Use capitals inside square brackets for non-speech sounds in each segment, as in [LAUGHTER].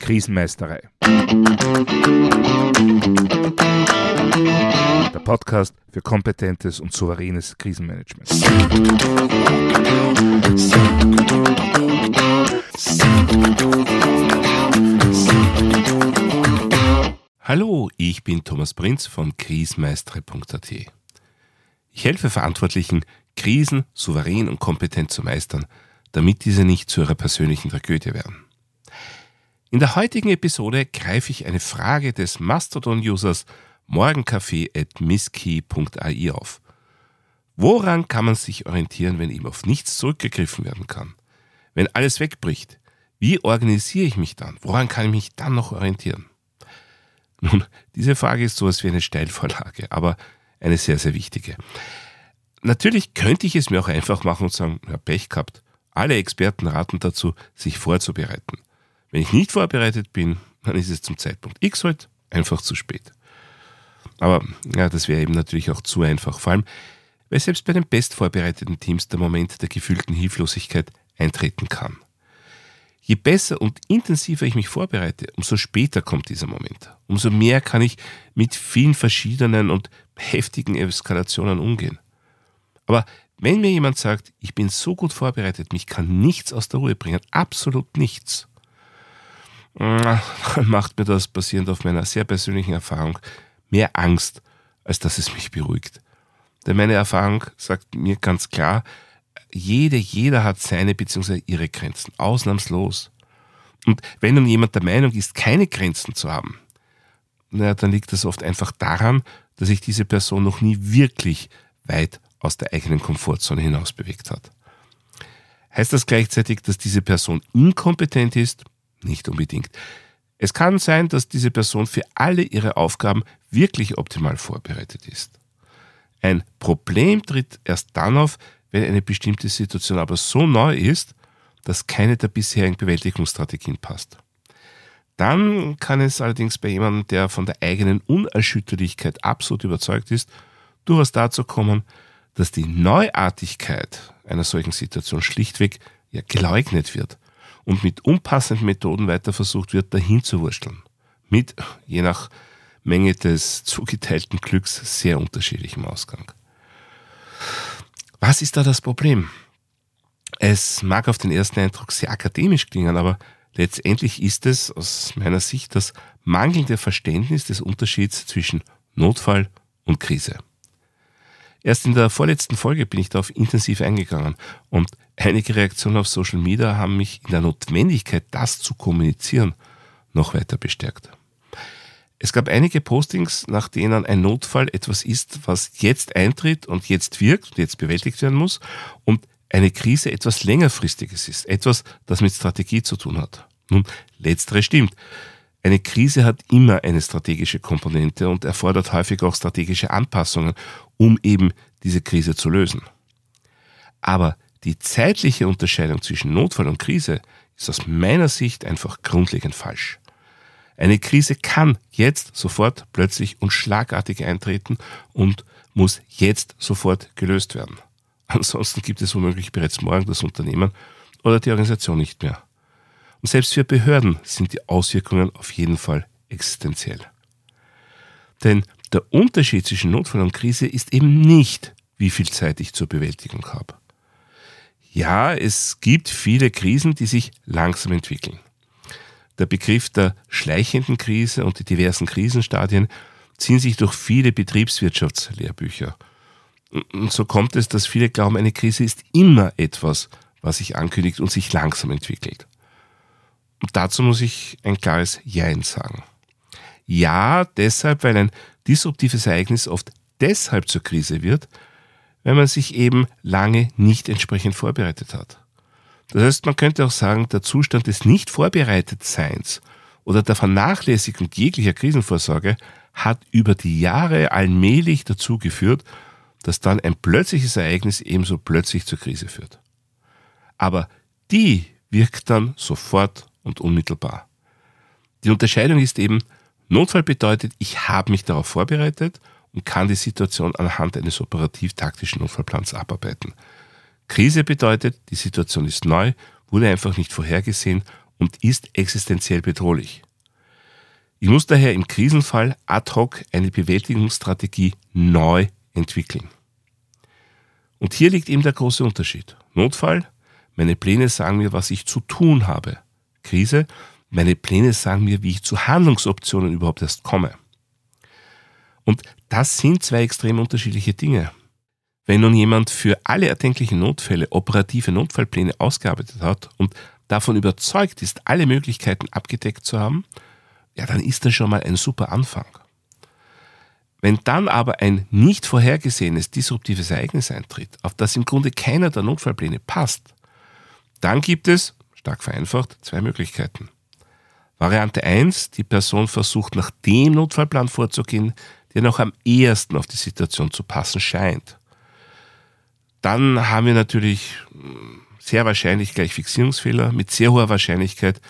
Krisenmeisterei. Der Podcast für kompetentes und souveränes Krisenmanagement. Hallo, ich bin Thomas Prinz von krisenmeistere.at. Ich helfe Verantwortlichen, Krisen souverän und kompetent zu meistern, damit diese nicht zu ihrer persönlichen Tragödie werden. In der heutigen Episode greife ich eine Frage des Mastodon-Users morgencafé.misskey.ai auf. Woran kann man sich orientieren, wenn ihm auf nichts zurückgegriffen werden kann? Wenn alles wegbricht, wie organisiere ich mich dann? Woran kann ich mich dann noch orientieren? Nun, diese Frage ist sowas wie eine Steilvorlage, aber eine sehr, sehr wichtige. Natürlich könnte ich es mir auch einfach machen und sagen, ja, Pech gehabt. Alle Experten raten dazu, sich vorzubereiten. Wenn ich nicht vorbereitet bin, dann ist es zum Zeitpunkt X halt einfach zu spät. Aber ja, das wäre eben natürlich auch zu einfach. Vor allem, weil selbst bei den bestvorbereiteten Teams der Moment der gefühlten Hilflosigkeit eintreten kann. Je besser und intensiver ich mich vorbereite, umso später kommt dieser Moment. Umso mehr kann ich mit vielen verschiedenen und heftigen Eskalationen umgehen. Aber wenn mir jemand sagt, ich bin so gut vorbereitet, mich kann nichts aus der Ruhe bringen, absolut nichts, dann [LAUGHS] macht mir das basierend auf meiner sehr persönlichen Erfahrung mehr Angst, als dass es mich beruhigt. Denn meine Erfahrung sagt mir ganz klar, jede, jeder hat seine bzw. ihre Grenzen, ausnahmslos. Und wenn nun jemand der Meinung ist, keine Grenzen zu haben, naja, dann liegt das oft einfach daran, dass sich diese Person noch nie wirklich weit aus der eigenen Komfortzone hinaus bewegt hat. Heißt das gleichzeitig, dass diese Person inkompetent ist? Nicht unbedingt. Es kann sein, dass diese Person für alle ihre Aufgaben wirklich optimal vorbereitet ist. Ein Problem tritt erst dann auf, wenn eine bestimmte Situation aber so neu ist, dass keine der bisherigen Bewältigungsstrategien passt. Dann kann es allerdings bei jemandem, der von der eigenen Unerschütterlichkeit absolut überzeugt ist, durchaus dazu kommen, dass die Neuartigkeit einer solchen Situation schlichtweg ja geleugnet wird und mit unpassenden Methoden weiter versucht wird, dahin zu wursteln. Mit, je nach Menge des zugeteilten Glücks, sehr unterschiedlichem Ausgang. Was ist da das Problem? Es mag auf den ersten Eindruck sehr akademisch klingen, aber letztendlich ist es aus meiner Sicht das mangelnde Verständnis des Unterschieds zwischen Notfall und Krise. Erst in der vorletzten Folge bin ich darauf intensiv eingegangen und einige Reaktionen auf Social Media haben mich in der Notwendigkeit, das zu kommunizieren, noch weiter bestärkt. Es gab einige Postings, nach denen ein Notfall etwas ist, was jetzt eintritt und jetzt wirkt und jetzt bewältigt werden muss und eine Krise etwas längerfristiges ist, etwas, das mit Strategie zu tun hat. Nun, letztere stimmt. Eine Krise hat immer eine strategische Komponente und erfordert häufig auch strategische Anpassungen, um eben diese Krise zu lösen. Aber die zeitliche Unterscheidung zwischen Notfall und Krise ist aus meiner Sicht einfach grundlegend falsch. Eine Krise kann jetzt sofort plötzlich und schlagartig eintreten und muss jetzt sofort gelöst werden. Ansonsten gibt es womöglich bereits morgen das Unternehmen oder die Organisation nicht mehr. Und selbst für Behörden sind die Auswirkungen auf jeden Fall existenziell. Denn der Unterschied zwischen Notfall und Krise ist eben nicht, wie viel Zeit ich zur Bewältigung habe. Ja, es gibt viele Krisen, die sich langsam entwickeln. Der Begriff der schleichenden Krise und die diversen Krisenstadien ziehen sich durch viele Betriebswirtschaftslehrbücher. Und so kommt es, dass viele glauben, eine Krise ist immer etwas, was sich ankündigt und sich langsam entwickelt. Dazu muss ich ein klares Jein sagen. Ja, deshalb, weil ein disruptives Ereignis oft deshalb zur Krise wird, weil man sich eben lange nicht entsprechend vorbereitet hat. Das heißt, man könnte auch sagen, der Zustand des Nicht-Vorbereitetseins oder der Vernachlässigung jeglicher Krisenvorsorge hat über die Jahre allmählich dazu geführt, dass dann ein plötzliches Ereignis ebenso plötzlich zur Krise führt. Aber die wirkt dann sofort und unmittelbar. Die Unterscheidung ist eben, Notfall bedeutet, ich habe mich darauf vorbereitet und kann die Situation anhand eines operativ-taktischen Notfallplans abarbeiten. Krise bedeutet, die Situation ist neu, wurde einfach nicht vorhergesehen und ist existenziell bedrohlich. Ich muss daher im Krisenfall ad hoc eine Bewältigungsstrategie neu entwickeln. Und hier liegt eben der große Unterschied. Notfall, meine Pläne sagen mir, was ich zu tun habe. Krise, meine Pläne sagen mir, wie ich zu Handlungsoptionen überhaupt erst komme. Und das sind zwei extrem unterschiedliche Dinge. Wenn nun jemand für alle erdenklichen Notfälle operative Notfallpläne ausgearbeitet hat und davon überzeugt ist, alle Möglichkeiten abgedeckt zu haben, ja, dann ist das schon mal ein super Anfang. Wenn dann aber ein nicht vorhergesehenes disruptives Ereignis eintritt, auf das im Grunde keiner der Notfallpläne passt, dann gibt es, stark vereinfacht, zwei Möglichkeiten. Variante 1, die Person versucht nach dem Notfallplan vorzugehen, der noch am ehesten auf die Situation zu passen scheint. Dann haben wir natürlich hm, sehr wahrscheinlich gleich Fixierungsfehler. Mit sehr hoher Wahrscheinlichkeit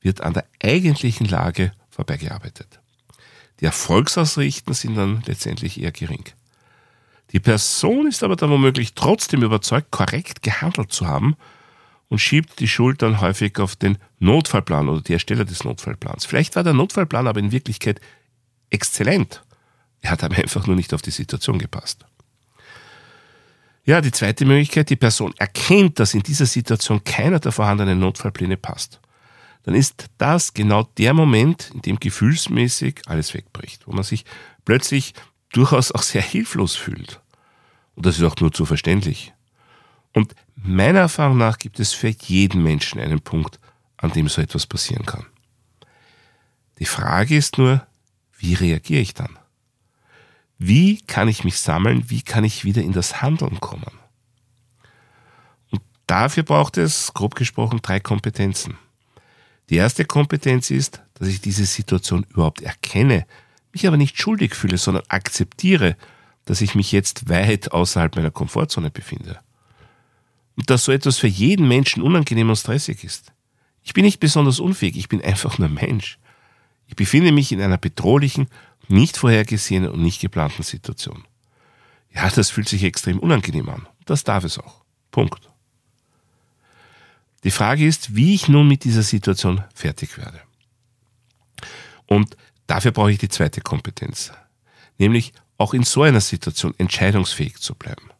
wird an der eigentlichen Lage vorbeigearbeitet. Die Erfolgsaussichten sind dann letztendlich eher gering. Die Person ist aber dann womöglich trotzdem überzeugt, korrekt gehandelt zu haben und schiebt die Schuld dann häufig auf den Notfallplan oder die Ersteller des Notfallplans. Vielleicht war der Notfallplan aber in Wirklichkeit exzellent. Er hat aber einfach nur nicht auf die Situation gepasst. Ja, die zweite Möglichkeit, die Person erkennt, dass in dieser Situation keiner der vorhandenen Notfallpläne passt. Dann ist das genau der Moment, in dem gefühlsmäßig alles wegbricht, wo man sich plötzlich durchaus auch sehr hilflos fühlt. Und das ist auch nur zu verständlich. Und meiner Erfahrung nach gibt es für jeden Menschen einen Punkt, an dem so etwas passieren kann. Die Frage ist nur, wie reagiere ich dann? Wie kann ich mich sammeln? Wie kann ich wieder in das Handeln kommen? Und dafür braucht es, grob gesprochen, drei Kompetenzen. Die erste Kompetenz ist, dass ich diese Situation überhaupt erkenne, mich aber nicht schuldig fühle, sondern akzeptiere, dass ich mich jetzt weit außerhalb meiner Komfortzone befinde dass so etwas für jeden Menschen unangenehm und stressig ist. Ich bin nicht besonders unfähig, ich bin einfach nur Mensch. Ich befinde mich in einer bedrohlichen, nicht vorhergesehenen und nicht geplanten Situation. Ja, das fühlt sich extrem unangenehm an. Das darf es auch. Punkt. Die Frage ist, wie ich nun mit dieser Situation fertig werde. Und dafür brauche ich die zweite Kompetenz, nämlich auch in so einer Situation entscheidungsfähig zu bleiben.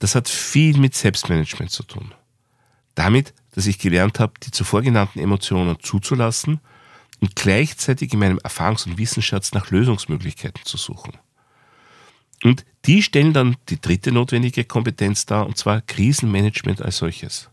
Das hat viel mit Selbstmanagement zu tun. Damit, dass ich gelernt habe, die zuvor genannten Emotionen zuzulassen und gleichzeitig in meinem Erfahrungs- und Wissensschatz nach Lösungsmöglichkeiten zu suchen. Und die stellen dann die dritte notwendige Kompetenz dar, und zwar Krisenmanagement als solches.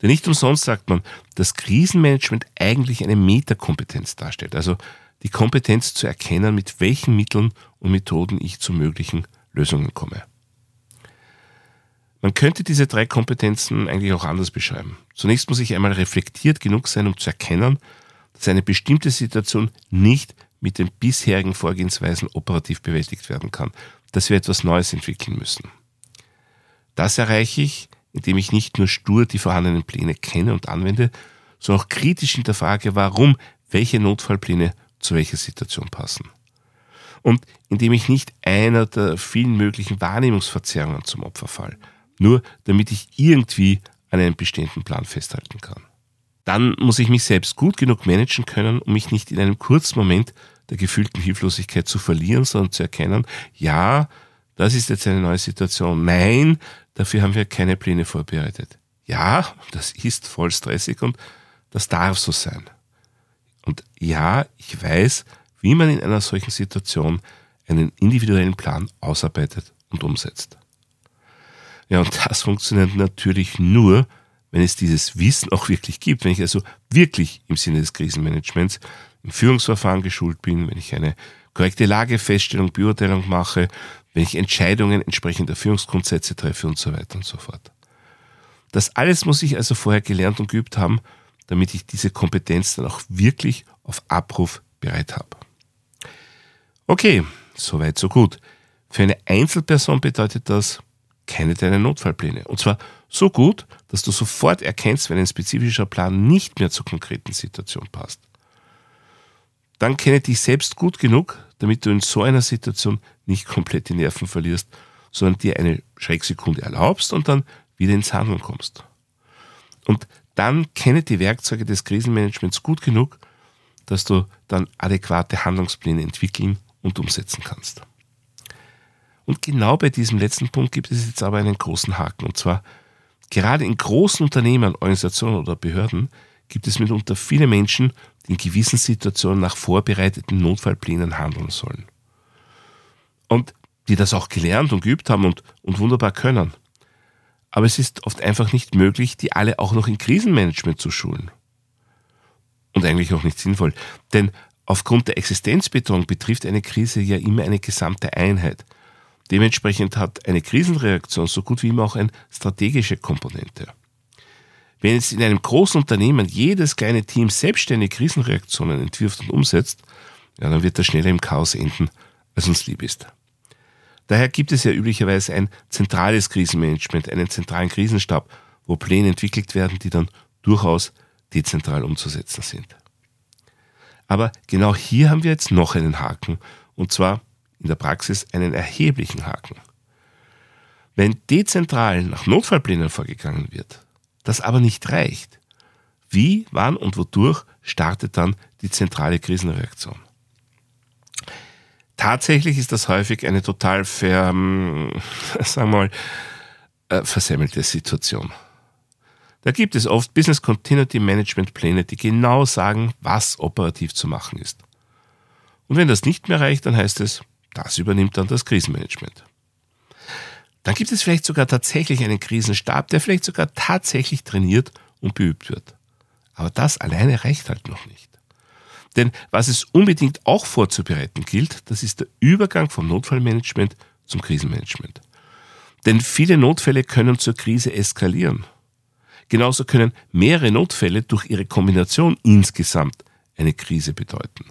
Denn nicht umsonst sagt man, dass Krisenmanagement eigentlich eine Metakompetenz darstellt, also die Kompetenz zu erkennen, mit welchen Mitteln und Methoden ich zu möglichen Lösungen komme. Man könnte diese drei Kompetenzen eigentlich auch anders beschreiben. Zunächst muss ich einmal reflektiert genug sein, um zu erkennen, dass eine bestimmte Situation nicht mit den bisherigen Vorgehensweisen operativ bewältigt werden kann, dass wir etwas Neues entwickeln müssen. Das erreiche ich, indem ich nicht nur stur die vorhandenen Pläne kenne und anwende, sondern auch kritisch hinterfrage, warum welche Notfallpläne zu welcher Situation passen. Und indem ich nicht einer der vielen möglichen Wahrnehmungsverzerrungen zum Opfer falle, nur damit ich irgendwie an einem bestehenden Plan festhalten kann. Dann muss ich mich selbst gut genug managen können, um mich nicht in einem kurzen Moment der gefühlten Hilflosigkeit zu verlieren, sondern zu erkennen, ja, das ist jetzt eine neue Situation. Nein, dafür haben wir keine Pläne vorbereitet. Ja, das ist voll stressig und das darf so sein. Und ja, ich weiß, wie man in einer solchen Situation einen individuellen Plan ausarbeitet und umsetzt. Ja, und das funktioniert natürlich nur, wenn es dieses Wissen auch wirklich gibt. Wenn ich also wirklich im Sinne des Krisenmanagements im Führungsverfahren geschult bin, wenn ich eine korrekte Lagefeststellung, Beurteilung mache, wenn ich Entscheidungen entsprechend der Führungsgrundsätze treffe und so weiter und so fort. Das alles muss ich also vorher gelernt und geübt haben, damit ich diese Kompetenz dann auch wirklich auf Abruf bereit habe. Okay, soweit, so gut. Für eine Einzelperson bedeutet das, kenne deine Notfallpläne. Und zwar so gut, dass du sofort erkennst, wenn ein spezifischer Plan nicht mehr zur konkreten Situation passt. Dann kenne dich selbst gut genug, damit du in so einer Situation nicht komplett die Nerven verlierst, sondern dir eine Schrecksekunde erlaubst und dann wieder ins Handeln kommst. Und dann kenne die Werkzeuge des Krisenmanagements gut genug, dass du dann adäquate Handlungspläne entwickeln und umsetzen kannst. Und genau bei diesem letzten Punkt gibt es jetzt aber einen großen Haken. Und zwar, gerade in großen Unternehmen, Organisationen oder Behörden gibt es mitunter viele Menschen, die in gewissen Situationen nach vorbereiteten Notfallplänen handeln sollen. Und die das auch gelernt und geübt haben und, und wunderbar können. Aber es ist oft einfach nicht möglich, die alle auch noch in Krisenmanagement zu schulen. Und eigentlich auch nicht sinnvoll. Denn aufgrund der Existenzbedrohung betrifft eine Krise ja immer eine gesamte Einheit. Dementsprechend hat eine Krisenreaktion so gut wie immer auch eine strategische Komponente. Wenn jetzt in einem großen Unternehmen jedes kleine Team selbstständige Krisenreaktionen entwirft und umsetzt, ja, dann wird das schneller im Chaos enden, als uns lieb ist. Daher gibt es ja üblicherweise ein zentrales Krisenmanagement, einen zentralen Krisenstab, wo Pläne entwickelt werden, die dann durchaus dezentral umzusetzen sind. Aber genau hier haben wir jetzt noch einen Haken, und zwar in der Praxis einen erheblichen Haken. Wenn dezentral nach Notfallplänen vorgegangen wird, das aber nicht reicht, wie, wann und wodurch startet dann die zentrale Krisenreaktion? Tatsächlich ist das häufig eine total ver, [LAUGHS] sagen wir mal, äh, versemmelte Situation. Da gibt es oft Business Continuity Management Pläne, die genau sagen, was operativ zu machen ist. Und wenn das nicht mehr reicht, dann heißt es, das übernimmt dann das Krisenmanagement. Dann gibt es vielleicht sogar tatsächlich einen Krisenstab, der vielleicht sogar tatsächlich trainiert und beübt wird. Aber das alleine reicht halt noch nicht. Denn was es unbedingt auch vorzubereiten gilt, das ist der Übergang vom Notfallmanagement zum Krisenmanagement. Denn viele Notfälle können zur Krise eskalieren. Genauso können mehrere Notfälle durch ihre Kombination insgesamt eine Krise bedeuten.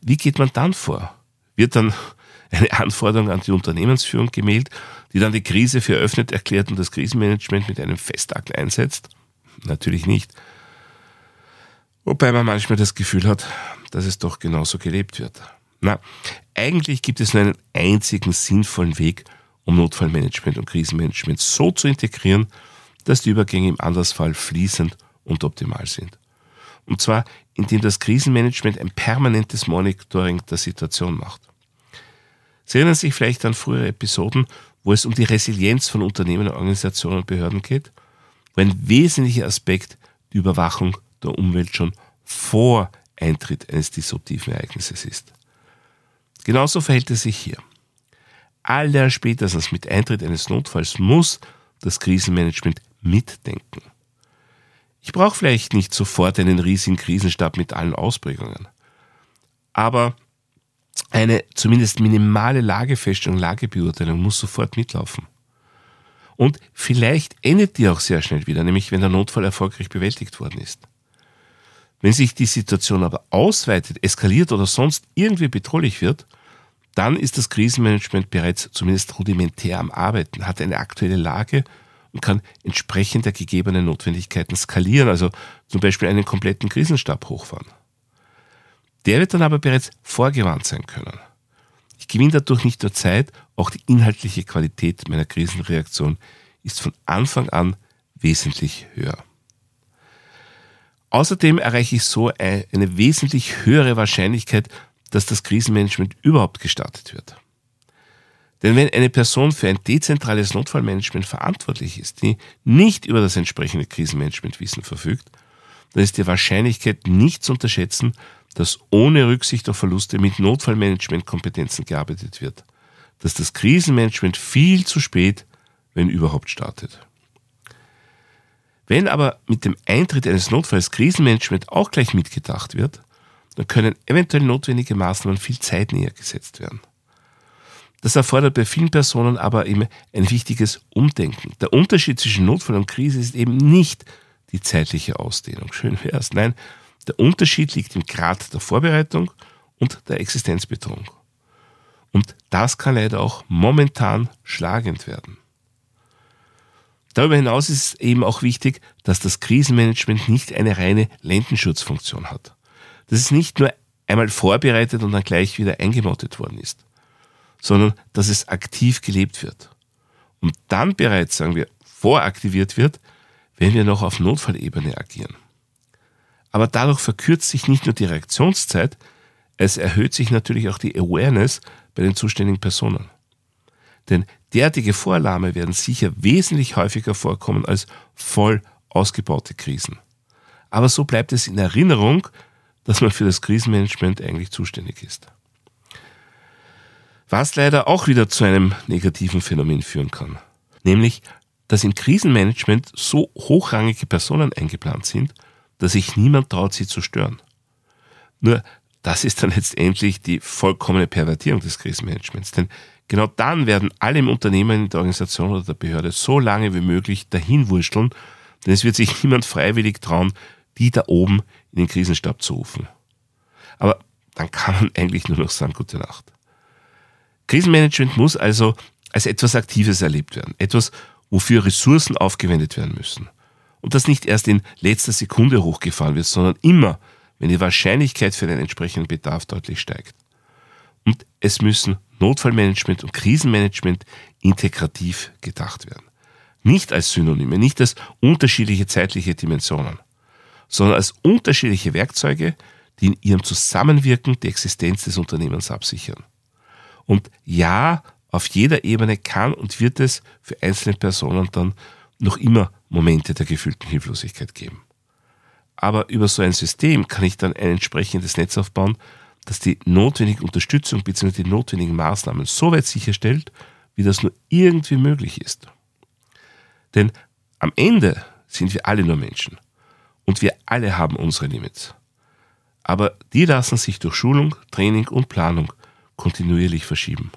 Wie geht man dann vor? Wird dann eine Anforderung an die Unternehmensführung gemeldet, die dann die Krise für eröffnet erklärt und das Krisenmanagement mit einem Festakt einsetzt? Natürlich nicht. Wobei man manchmal das Gefühl hat, dass es doch genauso gelebt wird. Na, eigentlich gibt es nur einen einzigen sinnvollen Weg, um Notfallmanagement und Krisenmanagement so zu integrieren, dass die Übergänge im Andersfall fließend und optimal sind. Und zwar, indem das Krisenmanagement ein permanentes Monitoring der Situation macht. Sie erinnern sich vielleicht an frühere Episoden, wo es um die Resilienz von Unternehmen, Organisationen und Behörden geht, wo ein wesentlicher Aspekt die Überwachung der Umwelt schon vor Eintritt eines disruptiven Ereignisses ist. Genauso verhält es sich hier. Aller spätestens mit Eintritt eines Notfalls muss das Krisenmanagement mitdenken. Ich brauche vielleicht nicht sofort einen riesigen Krisenstab mit allen Ausprägungen, aber eine zumindest minimale Lagefeststellung, Lagebeurteilung muss sofort mitlaufen. Und vielleicht endet die auch sehr schnell wieder, nämlich wenn der Notfall erfolgreich bewältigt worden ist. Wenn sich die Situation aber ausweitet, eskaliert oder sonst irgendwie bedrohlich wird, dann ist das Krisenmanagement bereits zumindest rudimentär am Arbeiten, hat eine aktuelle Lage und kann entsprechend der gegebenen Notwendigkeiten skalieren, also zum Beispiel einen kompletten Krisenstab hochfahren. Der wird dann aber bereits vorgewarnt sein können. Ich gewinne dadurch nicht nur Zeit, auch die inhaltliche Qualität meiner Krisenreaktion ist von Anfang an wesentlich höher. Außerdem erreiche ich so eine wesentlich höhere Wahrscheinlichkeit, dass das Krisenmanagement überhaupt gestartet wird. Denn wenn eine Person für ein dezentrales Notfallmanagement verantwortlich ist, die nicht über das entsprechende Krisenmanagementwissen verfügt, dann ist die Wahrscheinlichkeit nicht zu unterschätzen, dass ohne Rücksicht auf Verluste mit Notfallmanagementkompetenzen gearbeitet wird, dass das Krisenmanagement viel zu spät, wenn überhaupt, startet. Wenn aber mit dem Eintritt eines Notfalls Krisenmanagement auch gleich mitgedacht wird, dann können eventuell notwendige Maßnahmen viel zeitnäher gesetzt werden. Das erfordert bei vielen Personen aber eben ein wichtiges Umdenken. Der Unterschied zwischen Notfall und Krise ist eben nicht die zeitliche Ausdehnung. Schön wär's. Nein, der Unterschied liegt im Grad der Vorbereitung und der Existenzbedrohung. Und das kann leider auch momentan schlagend werden. Darüber hinaus ist es eben auch wichtig, dass das Krisenmanagement nicht eine reine Lendenschutzfunktion hat. Dass es nicht nur einmal vorbereitet und dann gleich wieder eingemottet worden ist, sondern dass es aktiv gelebt wird. Und dann bereits, sagen wir, voraktiviert wird, wenn wir noch auf Notfallebene agieren. Aber dadurch verkürzt sich nicht nur die Reaktionszeit, es erhöht sich natürlich auch die Awareness bei den zuständigen Personen. Denn derartige Voralarme werden sicher wesentlich häufiger vorkommen als voll ausgebaute Krisen. Aber so bleibt es in Erinnerung, dass man für das Krisenmanagement eigentlich zuständig ist. Was leider auch wieder zu einem negativen Phänomen führen kann. Nämlich, dass im Krisenmanagement so hochrangige Personen eingeplant sind, dass sich niemand traut, sie zu stören. Nur, das ist dann letztendlich die vollkommene Pervertierung des Krisenmanagements. Denn genau dann werden alle im Unternehmen, in der Organisation oder der Behörde so lange wie möglich dahinwurschteln, denn es wird sich niemand freiwillig trauen, die da oben in den Krisenstab zu rufen. Aber dann kann man eigentlich nur noch sagen, gute Nacht. Krisenmanagement muss also als etwas Aktives erlebt werden. Etwas, wofür Ressourcen aufgewendet werden müssen. Und das nicht erst in letzter Sekunde hochgefahren wird, sondern immer, wenn die Wahrscheinlichkeit für den entsprechenden Bedarf deutlich steigt. Und es müssen Notfallmanagement und Krisenmanagement integrativ gedacht werden. Nicht als Synonyme, nicht als unterschiedliche zeitliche Dimensionen, sondern als unterschiedliche Werkzeuge, die in ihrem Zusammenwirken die Existenz des Unternehmens absichern. Und ja, auf jeder Ebene kann und wird es für einzelne Personen dann noch immer Momente der gefühlten Hilflosigkeit geben. Aber über so ein System kann ich dann ein entsprechendes Netz aufbauen, das die notwendige Unterstützung bzw. die notwendigen Maßnahmen so weit sicherstellt, wie das nur irgendwie möglich ist. Denn am Ende sind wir alle nur Menschen und wir alle haben unsere Limits. Aber die lassen sich durch Schulung, Training und Planung kontinuierlich verschieben.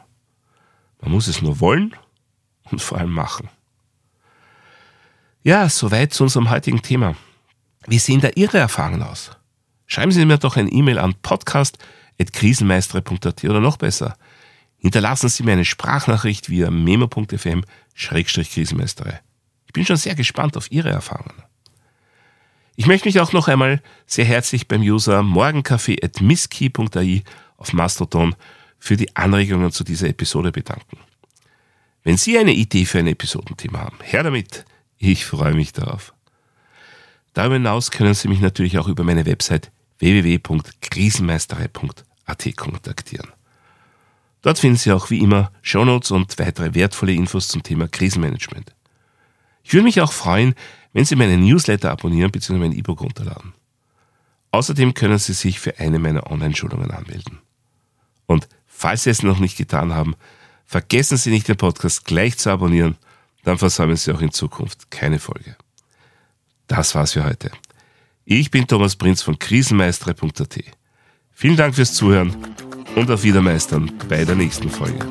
Man muss es nur wollen und vor allem machen. Ja, soweit zu unserem heutigen Thema. Wie sehen da Ihre Erfahrungen aus? Schreiben Sie mir doch ein E-Mail an podcast.krisenmeistere.at oder noch besser. Hinterlassen Sie mir eine Sprachnachricht via memo.fm-krisenmeistere. Ich bin schon sehr gespannt auf Ihre Erfahrungen. Ich möchte mich auch noch einmal sehr herzlich beim User morgenkaffee.misskey.ai auf Mastodon für die Anregungen zu dieser Episode bedanken. Wenn Sie eine Idee für ein Episodenthema haben, her damit. Ich freue mich darauf. Darüber hinaus können Sie mich natürlich auch über meine Website www.krisenmeisterei.at kontaktieren. Dort finden Sie auch wie immer Shownotes und weitere wertvolle Infos zum Thema Krisenmanagement. Ich würde mich auch freuen, wenn Sie meinen Newsletter abonnieren bzw. mein E-Book runterladen. Außerdem können Sie sich für eine meiner Online-Schulungen anmelden. Und Falls Sie es noch nicht getan haben, vergessen Sie nicht den Podcast gleich zu abonnieren, dann versäumen Sie auch in Zukunft keine Folge. Das war's für heute. Ich bin Thomas Prinz von krisenmeistere.at. Vielen Dank fürs Zuhören und auf Wiedermeistern bei der nächsten Folge.